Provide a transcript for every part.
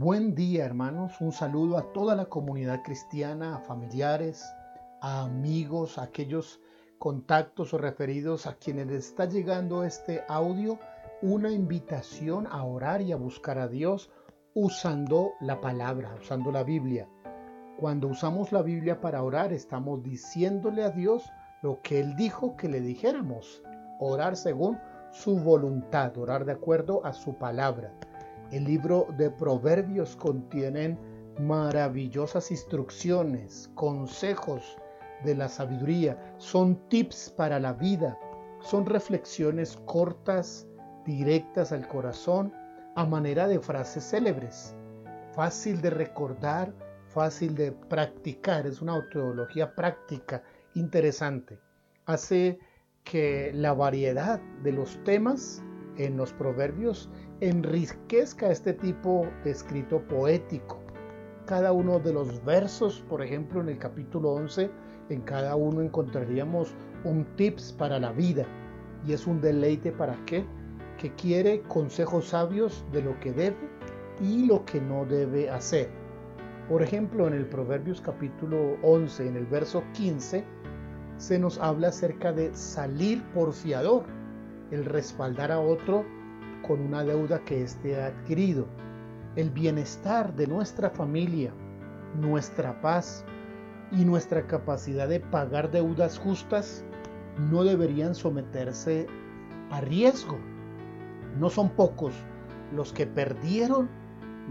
Buen día hermanos, un saludo a toda la comunidad cristiana, a familiares, a amigos, a aquellos contactos o referidos a quienes está llegando este audio, una invitación a orar y a buscar a Dios usando la palabra, usando la Biblia. Cuando usamos la Biblia para orar, estamos diciéndole a Dios lo que Él dijo que le dijéramos, orar según su voluntad, orar de acuerdo a su palabra. El libro de Proverbios contienen maravillosas instrucciones, consejos de la sabiduría, son tips para la vida, son reflexiones cortas, directas al corazón, a manera de frases célebres, fácil de recordar, fácil de practicar, es una autoteología práctica interesante. Hace que la variedad de los temas en los proverbios enriquezca este tipo de escrito poético. Cada uno de los versos, por ejemplo, en el capítulo 11, en cada uno encontraríamos un tips para la vida. Y es un deleite para qué? Que quiere consejos sabios de lo que debe y lo que no debe hacer. Por ejemplo, en el Proverbios capítulo 11, en el verso 15, se nos habla acerca de salir por fiador, el respaldar a otro con una deuda que éste ha adquirido. El bienestar de nuestra familia, nuestra paz y nuestra capacidad de pagar deudas justas no deberían someterse a riesgo. No son pocos los que perdieron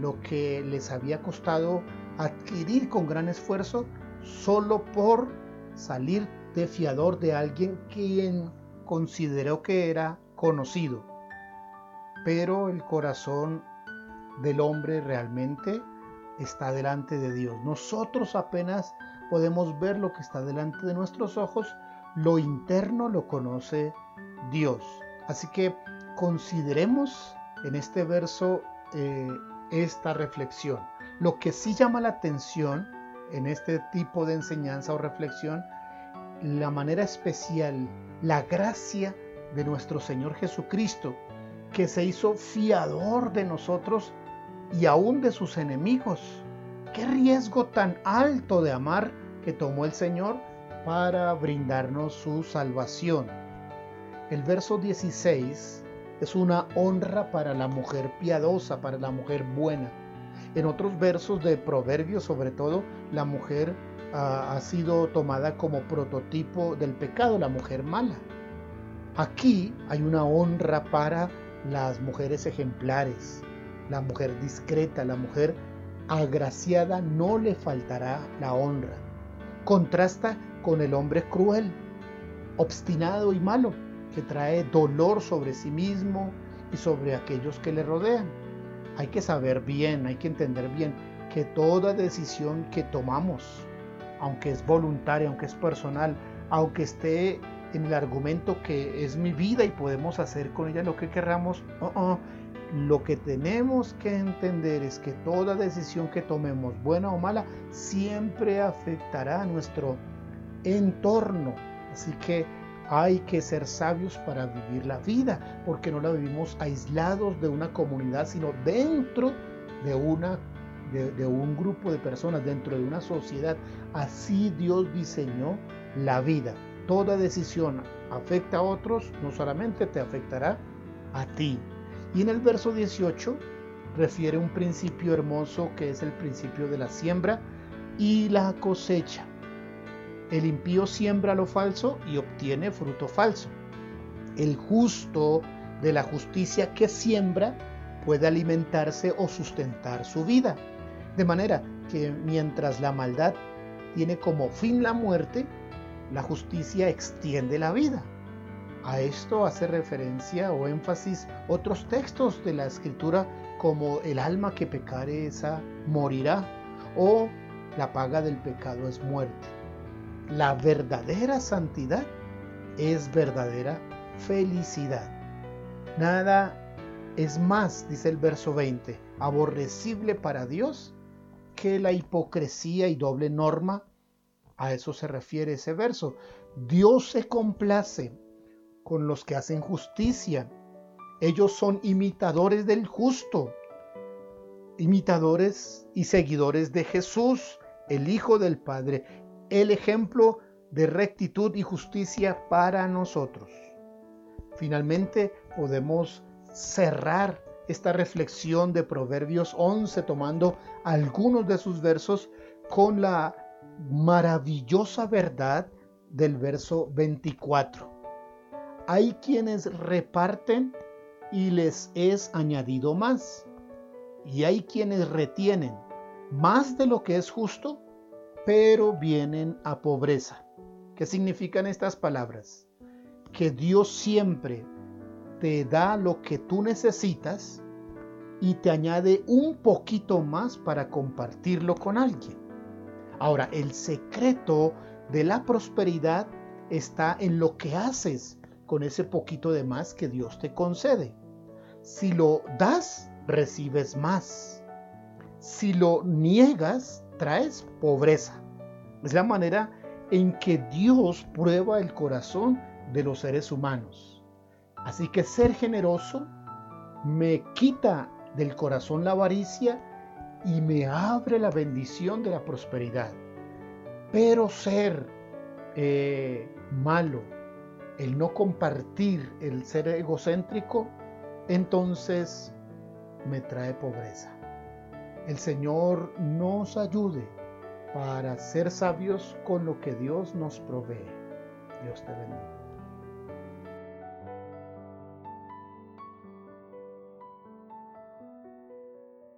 lo que les había costado adquirir con gran esfuerzo solo por salir de fiador de alguien quien consideró que era conocido pero el corazón del hombre realmente está delante de Dios. Nosotros apenas podemos ver lo que está delante de nuestros ojos, lo interno lo conoce Dios. Así que consideremos en este verso eh, esta reflexión. Lo que sí llama la atención en este tipo de enseñanza o reflexión, la manera especial, la gracia de nuestro Señor Jesucristo, que se hizo fiador de nosotros y aún de sus enemigos. Qué riesgo tan alto de amar que tomó el Señor para brindarnos su salvación. El verso 16 es una honra para la mujer piadosa, para la mujer buena. En otros versos de Proverbios, sobre todo, la mujer ah, ha sido tomada como prototipo del pecado, la mujer mala. Aquí hay una honra para las mujeres ejemplares, la mujer discreta, la mujer agraciada, no le faltará la honra. Contrasta con el hombre cruel, obstinado y malo, que trae dolor sobre sí mismo y sobre aquellos que le rodean. Hay que saber bien, hay que entender bien que toda decisión que tomamos, aunque es voluntaria, aunque es personal, aunque esté en el argumento que es mi vida y podemos hacer con ella lo que queramos. Oh, oh. Lo que tenemos que entender es que toda decisión que tomemos, buena o mala, siempre afectará a nuestro entorno. Así que hay que ser sabios para vivir la vida, porque no la vivimos aislados de una comunidad, sino dentro de una de, un grupo de personas, dentro de una sociedad. Así Dios diseñó la vida toda decisión afecta a otros, no solamente te afectará a ti. Y en el verso 18 refiere un principio hermoso que es el principio de la siembra y la cosecha. El impío siembra lo falso y obtiene fruto falso. El justo de la justicia que siembra puede alimentarse o sustentar su vida. De manera que mientras la maldad tiene como fin la muerte, la justicia extiende la vida. A esto hace referencia o énfasis otros textos de la escritura como el alma que pecare morirá o la paga del pecado es muerte. La verdadera santidad es verdadera felicidad. Nada es más, dice el verso 20, aborrecible para Dios que la hipocresía y doble norma a eso se refiere ese verso. Dios se complace con los que hacen justicia. Ellos son imitadores del justo. imitadores y seguidores de Jesús, el Hijo del Padre, el ejemplo de rectitud y justicia para nosotros. Finalmente podemos cerrar esta reflexión de Proverbios 11 tomando algunos de sus versos con la maravillosa verdad del verso 24. Hay quienes reparten y les es añadido más. Y hay quienes retienen más de lo que es justo, pero vienen a pobreza. ¿Qué significan estas palabras? Que Dios siempre te da lo que tú necesitas y te añade un poquito más para compartirlo con alguien. Ahora, el secreto de la prosperidad está en lo que haces con ese poquito de más que Dios te concede. Si lo das, recibes más. Si lo niegas, traes pobreza. Es la manera en que Dios prueba el corazón de los seres humanos. Así que ser generoso me quita del corazón la avaricia y me abre la bendición de la prosperidad. Pero ser eh, malo, el no compartir, el ser egocéntrico, entonces me trae pobreza. El Señor nos ayude para ser sabios con lo que Dios nos provee. Dios te bendiga.